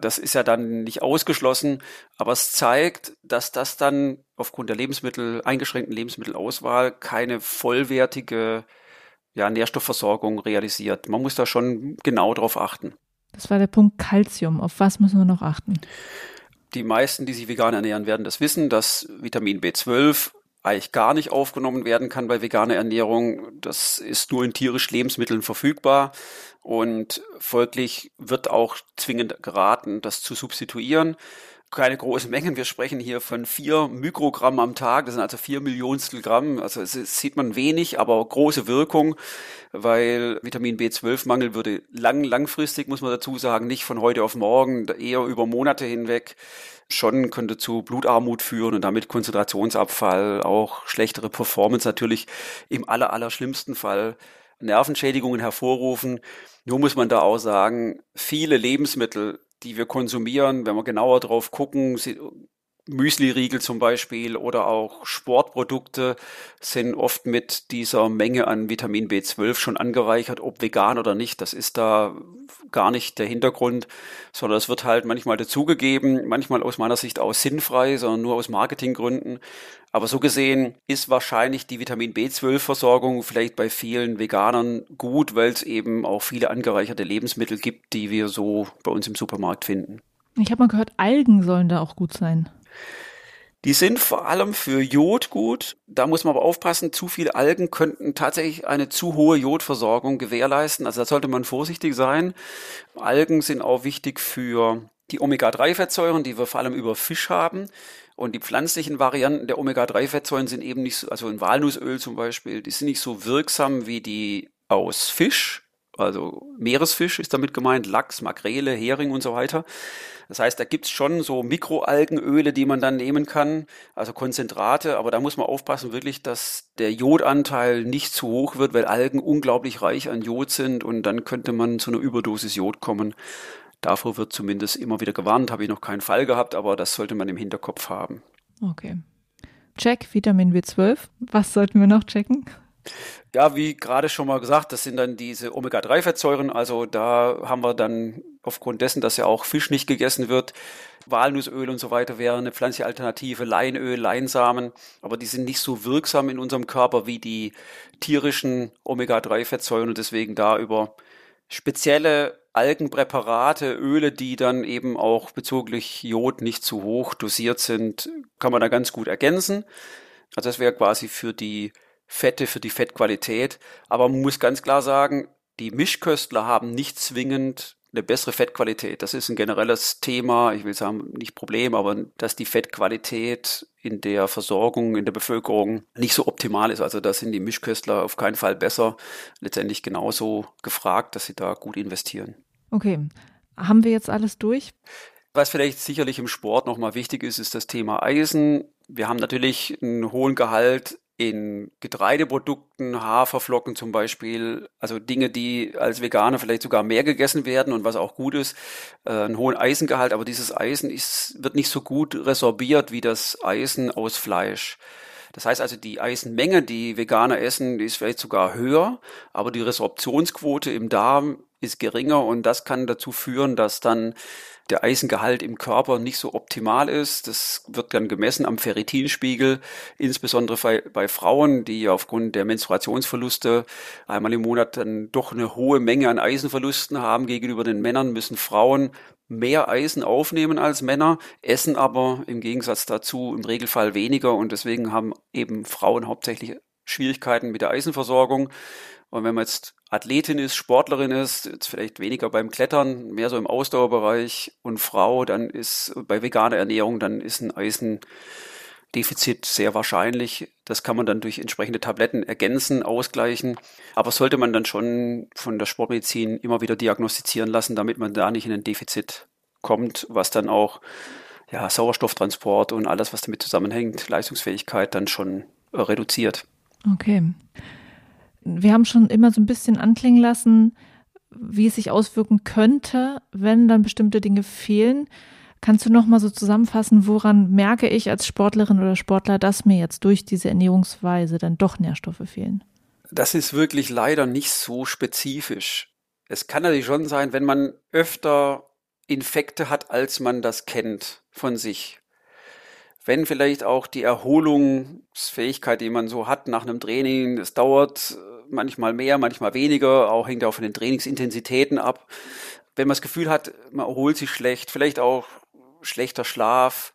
[SPEAKER 4] Das ist ja dann nicht ausgeschlossen, aber es zeigt, dass das dann aufgrund der Lebensmittel, eingeschränkten Lebensmittelauswahl keine vollwertige ja, Nährstoffversorgung realisiert. Man muss da schon genau drauf achten.
[SPEAKER 1] Das war der Punkt Kalzium. Auf was müssen wir noch achten?
[SPEAKER 4] Die meisten, die sich vegan ernähren, werden das wissen, dass Vitamin B12 eigentlich gar nicht aufgenommen werden kann bei veganer Ernährung. Das ist nur in tierisch Lebensmitteln verfügbar und folglich wird auch zwingend geraten, das zu substituieren. Keine großen Mengen. Wir sprechen hier von vier Mikrogramm am Tag. Das sind also vier Millionstel Gramm. Also es sieht man wenig, aber große Wirkung, weil Vitamin B12-Mangel würde lang, langfristig, muss man dazu sagen, nicht von heute auf morgen, eher über Monate hinweg schon könnte zu Blutarmut führen und damit Konzentrationsabfall, auch schlechtere Performance natürlich im aller, aller schlimmsten Fall Nervenschädigungen hervorrufen. Nur muss man da auch sagen, viele Lebensmittel, die wir konsumieren, wenn wir genauer drauf gucken, Müsli-Riegel zum Beispiel oder auch Sportprodukte sind oft mit dieser Menge an Vitamin B12 schon angereichert, ob vegan oder nicht. Das ist da gar nicht der Hintergrund, sondern es wird halt manchmal dazugegeben, manchmal aus meiner Sicht auch sinnfrei, sondern nur aus Marketinggründen. Aber so gesehen ist wahrscheinlich die Vitamin B12-Versorgung vielleicht bei vielen Veganern gut, weil es eben auch viele angereicherte Lebensmittel gibt, die wir so bei uns im Supermarkt finden.
[SPEAKER 1] Ich habe mal gehört, Algen sollen da auch gut sein.
[SPEAKER 4] Die sind vor allem für Jod gut. Da muss man aber aufpassen, zu viele Algen könnten tatsächlich eine zu hohe Jodversorgung gewährleisten. Also da sollte man vorsichtig sein. Algen sind auch wichtig für die Omega-3-Fettsäuren, die wir vor allem über Fisch haben. Und die pflanzlichen Varianten der Omega-3-Fettsäuren sind eben nicht so, also in Walnussöl zum Beispiel, die sind nicht so wirksam wie die aus Fisch. Also Meeresfisch ist damit gemeint, Lachs, Makrele, Hering und so weiter. Das heißt, da gibt's schon so Mikroalgenöle, die man dann nehmen kann, also Konzentrate, aber da muss man aufpassen wirklich, dass der Jodanteil nicht zu hoch wird, weil Algen unglaublich reich an Jod sind und dann könnte man zu einer Überdosis Jod kommen. Davor wird zumindest immer wieder gewarnt, habe ich noch keinen Fall gehabt, aber das sollte man im Hinterkopf haben.
[SPEAKER 1] Okay. Check, Vitamin B12. Was sollten wir noch checken?
[SPEAKER 4] Ja, wie gerade schon mal gesagt, das sind dann diese Omega-3-Fettsäuren. Also da haben wir dann aufgrund dessen, dass ja auch Fisch nicht gegessen wird, Walnussöl und so weiter wäre eine pflanzliche Alternative, Leinöl, Leinsamen, aber die sind nicht so wirksam in unserem Körper wie die tierischen Omega-3-Fettsäuren und deswegen da über spezielle Algenpräparate, Öle, die dann eben auch bezüglich Jod nicht zu hoch dosiert sind, kann man da ganz gut ergänzen. Also das wäre quasi für die Fette, für die Fettqualität. Aber man muss ganz klar sagen, die Mischköstler haben nicht zwingend eine bessere Fettqualität. Das ist ein generelles Thema, ich will sagen, nicht Problem, aber dass die Fettqualität in der Versorgung in der Bevölkerung nicht so optimal ist. Also da sind die Mischköstler auf keinen Fall besser. Letztendlich genauso gefragt, dass sie da gut investieren.
[SPEAKER 1] Okay. Haben wir jetzt alles durch?
[SPEAKER 4] Was vielleicht sicherlich im Sport nochmal wichtig ist, ist das Thema Eisen. Wir haben natürlich einen hohen Gehalt in Getreideprodukten, Haferflocken zum Beispiel, also Dinge, die als Veganer vielleicht sogar mehr gegessen werden und was auch gut ist, äh, einen hohen Eisengehalt, aber dieses Eisen ist, wird nicht so gut resorbiert wie das Eisen aus Fleisch. Das heißt also, die Eisenmenge, die Veganer essen, die ist vielleicht sogar höher, aber die Resorptionsquote im Darm ist geringer und das kann dazu führen, dass dann der Eisengehalt im Körper nicht so optimal ist. Das wird dann gemessen am Ferritinspiegel, insbesondere bei, bei Frauen, die aufgrund der Menstruationsverluste einmal im Monat dann doch eine hohe Menge an Eisenverlusten haben gegenüber den Männern, müssen Frauen mehr Eisen aufnehmen als Männer, essen aber im Gegensatz dazu im Regelfall weniger und deswegen haben eben Frauen hauptsächlich Schwierigkeiten mit der Eisenversorgung. Und wenn man jetzt Athletin ist, Sportlerin ist, jetzt vielleicht weniger beim Klettern, mehr so im Ausdauerbereich und Frau, dann ist bei veganer Ernährung, dann ist ein Eisendefizit sehr wahrscheinlich. Das kann man dann durch entsprechende Tabletten ergänzen, ausgleichen. Aber sollte man dann schon von der Sportmedizin immer wieder diagnostizieren lassen, damit man da nicht in ein Defizit kommt, was dann auch ja, Sauerstofftransport und alles, was damit zusammenhängt, Leistungsfähigkeit dann schon reduziert.
[SPEAKER 1] Okay wir haben schon immer so ein bisschen anklingen lassen, wie es sich auswirken könnte, wenn dann bestimmte Dinge fehlen. Kannst du noch mal so zusammenfassen, woran merke ich als Sportlerin oder Sportler, dass mir jetzt durch diese Ernährungsweise dann doch Nährstoffe fehlen?
[SPEAKER 4] Das ist wirklich leider nicht so spezifisch. Es kann natürlich schon sein, wenn man öfter Infekte hat, als man das kennt von sich. Wenn vielleicht auch die Erholungsfähigkeit, die man so hat nach einem Training, es dauert manchmal mehr, manchmal weniger, auch hängt auch von den Trainingsintensitäten ab. Wenn man das Gefühl hat, man erholt sich schlecht, vielleicht auch schlechter Schlaf,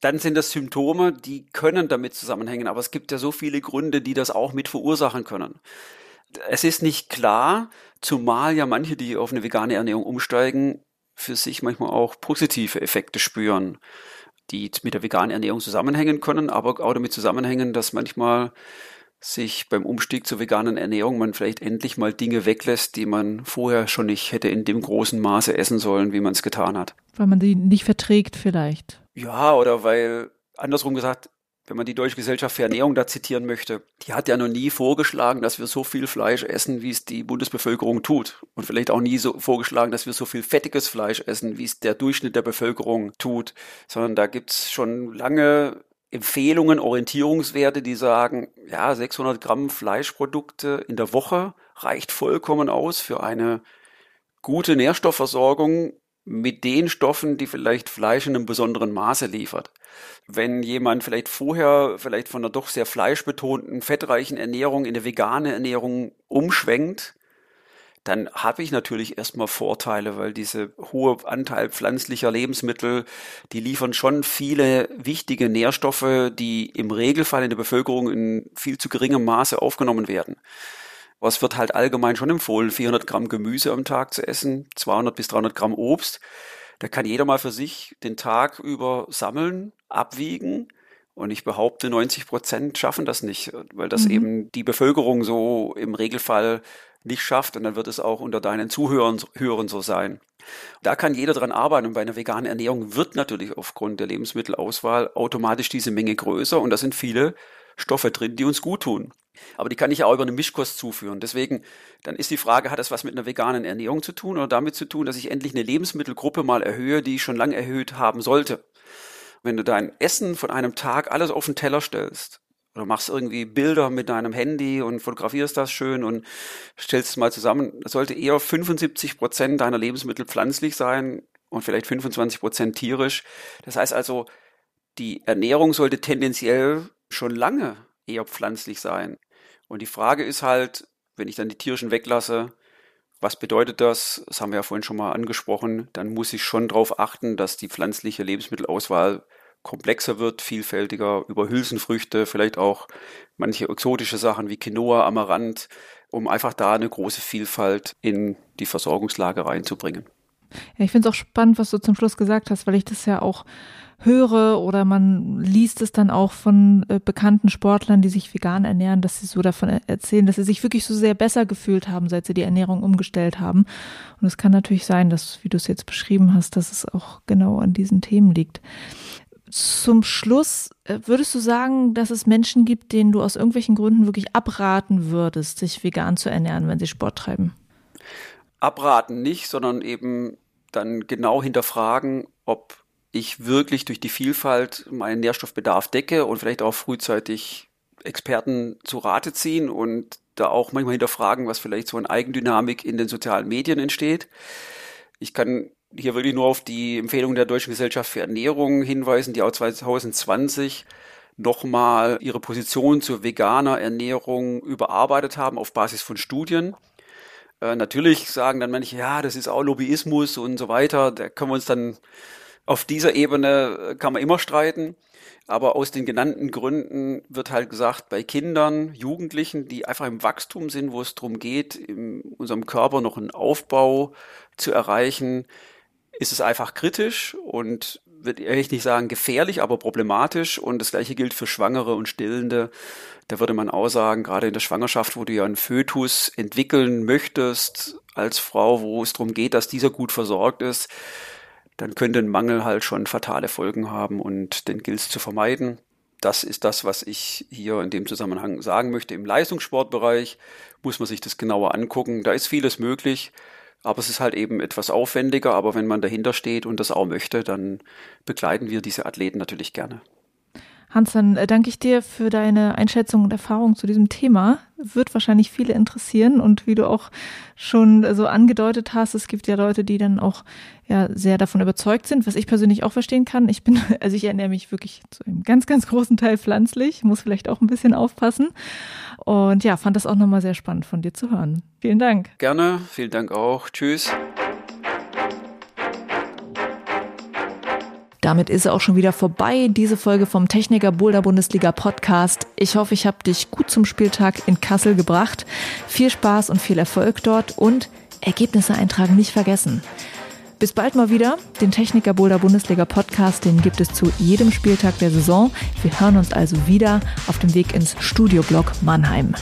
[SPEAKER 4] dann sind das Symptome, die können damit zusammenhängen. Aber es gibt ja so viele Gründe, die das auch mit verursachen können. Es ist nicht klar, zumal ja manche, die auf eine vegane Ernährung umsteigen, für sich manchmal auch positive Effekte spüren, die mit der veganen Ernährung zusammenhängen können, aber auch damit zusammenhängen, dass manchmal sich beim Umstieg zur veganen Ernährung man vielleicht endlich mal Dinge weglässt, die man vorher schon nicht hätte in dem großen Maße essen sollen, wie man es getan hat.
[SPEAKER 1] Weil man die nicht verträgt vielleicht.
[SPEAKER 4] Ja, oder weil, andersrum gesagt, wenn man die Deutsche Gesellschaft für Ernährung da zitieren möchte, die hat ja noch nie vorgeschlagen, dass wir so viel Fleisch essen, wie es die Bundesbevölkerung tut. Und vielleicht auch nie so vorgeschlagen, dass wir so viel fettiges Fleisch essen, wie es der Durchschnitt der Bevölkerung tut. Sondern da gibt's schon lange Empfehlungen, Orientierungswerte, die sagen, ja, 600 Gramm Fleischprodukte in der Woche reicht vollkommen aus für eine gute Nährstoffversorgung mit den Stoffen, die vielleicht Fleisch in einem besonderen Maße liefert. Wenn jemand vielleicht vorher vielleicht von einer doch sehr fleischbetonten, fettreichen Ernährung in eine vegane Ernährung umschwenkt, dann habe ich natürlich erstmal Vorteile, weil diese hohe Anteil pflanzlicher Lebensmittel, die liefern schon viele wichtige Nährstoffe, die im Regelfall in der Bevölkerung in viel zu geringem Maße aufgenommen werden. Was wird halt allgemein schon empfohlen, 400 Gramm Gemüse am Tag zu essen, 200 bis 300 Gramm Obst. Da kann jeder mal für sich den Tag über sammeln, abwiegen. Und ich behaupte, 90 Prozent schaffen das nicht, weil das mhm. eben die Bevölkerung so im Regelfall nicht schafft. Und dann wird es auch unter deinen Zuhörern Hörern so sein. Da kann jeder dran arbeiten. Und bei einer veganen Ernährung wird natürlich aufgrund der Lebensmittelauswahl automatisch diese Menge größer. Und da sind viele Stoffe drin, die uns gut tun. Aber die kann ich ja auch über eine Mischkost zuführen. Deswegen, dann ist die Frage, hat das was mit einer veganen Ernährung zu tun oder damit zu tun, dass ich endlich eine Lebensmittelgruppe mal erhöhe, die ich schon lange erhöht haben sollte? Wenn du dein Essen von einem Tag alles auf den Teller stellst, oder machst irgendwie Bilder mit deinem Handy und fotografierst das schön und stellst es mal zusammen. Sollte eher 75 Prozent deiner Lebensmittel pflanzlich sein und vielleicht 25 Prozent tierisch. Das heißt also, die Ernährung sollte tendenziell schon lange eher pflanzlich sein. Und die Frage ist halt, wenn ich dann die tierischen weglasse, was bedeutet das? Das haben wir ja vorhin schon mal angesprochen. Dann muss ich schon darauf achten, dass die pflanzliche Lebensmittelauswahl komplexer wird, vielfältiger, über Hülsenfrüchte, vielleicht auch manche exotische Sachen wie Quinoa, Amaranth, um einfach da eine große Vielfalt in die Versorgungslage reinzubringen.
[SPEAKER 1] Ja, ich finde es auch spannend, was du zum Schluss gesagt hast, weil ich das ja auch höre oder man liest es dann auch von äh, bekannten Sportlern, die sich vegan ernähren, dass sie so davon erzählen, dass sie sich wirklich so sehr besser gefühlt haben, seit sie die Ernährung umgestellt haben. Und es kann natürlich sein, dass, wie du es jetzt beschrieben hast, dass es auch genau an diesen Themen liegt. Zum Schluss äh, würdest du sagen, dass es Menschen gibt, denen du aus irgendwelchen Gründen wirklich abraten würdest, sich vegan zu ernähren, wenn sie Sport treiben?
[SPEAKER 4] Abraten nicht, sondern eben dann genau hinterfragen, ob ich wirklich durch die Vielfalt meinen Nährstoffbedarf decke und vielleicht auch frühzeitig Experten zu Rate ziehen und da auch manchmal hinterfragen, was vielleicht so eine Eigendynamik in den sozialen Medien entsteht. Ich kann hier wirklich nur auf die Empfehlung der Deutschen Gesellschaft für Ernährung hinweisen, die auch 2020 nochmal ihre Position zur veganer Ernährung überarbeitet haben auf Basis von Studien. Äh, natürlich sagen dann manche, ja, das ist auch Lobbyismus und so weiter. Da können wir uns dann auf dieser Ebene äh, kann man immer streiten. Aber aus den genannten Gründen wird halt gesagt, bei Kindern, Jugendlichen, die einfach im Wachstum sind, wo es darum geht, in unserem Körper noch einen Aufbau zu erreichen, ist es einfach kritisch und würde ich nicht sagen gefährlich, aber problematisch. Und das gleiche gilt für Schwangere und Stillende. Da würde man auch sagen, gerade in der Schwangerschaft, wo du ja einen Fötus entwickeln möchtest als Frau, wo es darum geht, dass dieser gut versorgt ist, dann könnte ein Mangel halt schon fatale Folgen haben und den gilt es zu vermeiden. Das ist das, was ich hier in dem Zusammenhang sagen möchte. Im Leistungssportbereich muss man sich das genauer angucken. Da ist vieles möglich. Aber es ist halt eben etwas aufwendiger. Aber wenn man dahinter steht und das auch möchte, dann begleiten wir diese Athleten natürlich gerne.
[SPEAKER 1] Hans, dann äh, danke ich dir für deine Einschätzung und Erfahrung zu diesem Thema. Wird wahrscheinlich viele interessieren und wie du auch schon so angedeutet hast, es gibt ja Leute, die dann auch ja sehr davon überzeugt sind, was ich persönlich auch verstehen kann. Ich bin, also ich ernähre mich wirklich zu einem ganz, ganz großen Teil pflanzlich, muss vielleicht auch ein bisschen aufpassen. Und ja, fand das auch nochmal sehr spannend von dir zu hören. Vielen Dank.
[SPEAKER 4] Gerne, vielen Dank auch. Tschüss.
[SPEAKER 1] Damit ist er auch schon wieder vorbei, diese Folge vom Techniker Boulder Bundesliga Podcast. Ich hoffe, ich habe dich gut zum Spieltag in Kassel gebracht. Viel Spaß und viel Erfolg dort und Ergebnisse eintragen nicht vergessen. Bis bald mal wieder. Den Techniker Boulder Bundesliga Podcast, den gibt es zu jedem Spieltag der Saison. Wir hören uns also wieder auf dem Weg ins Studioblock Mannheim.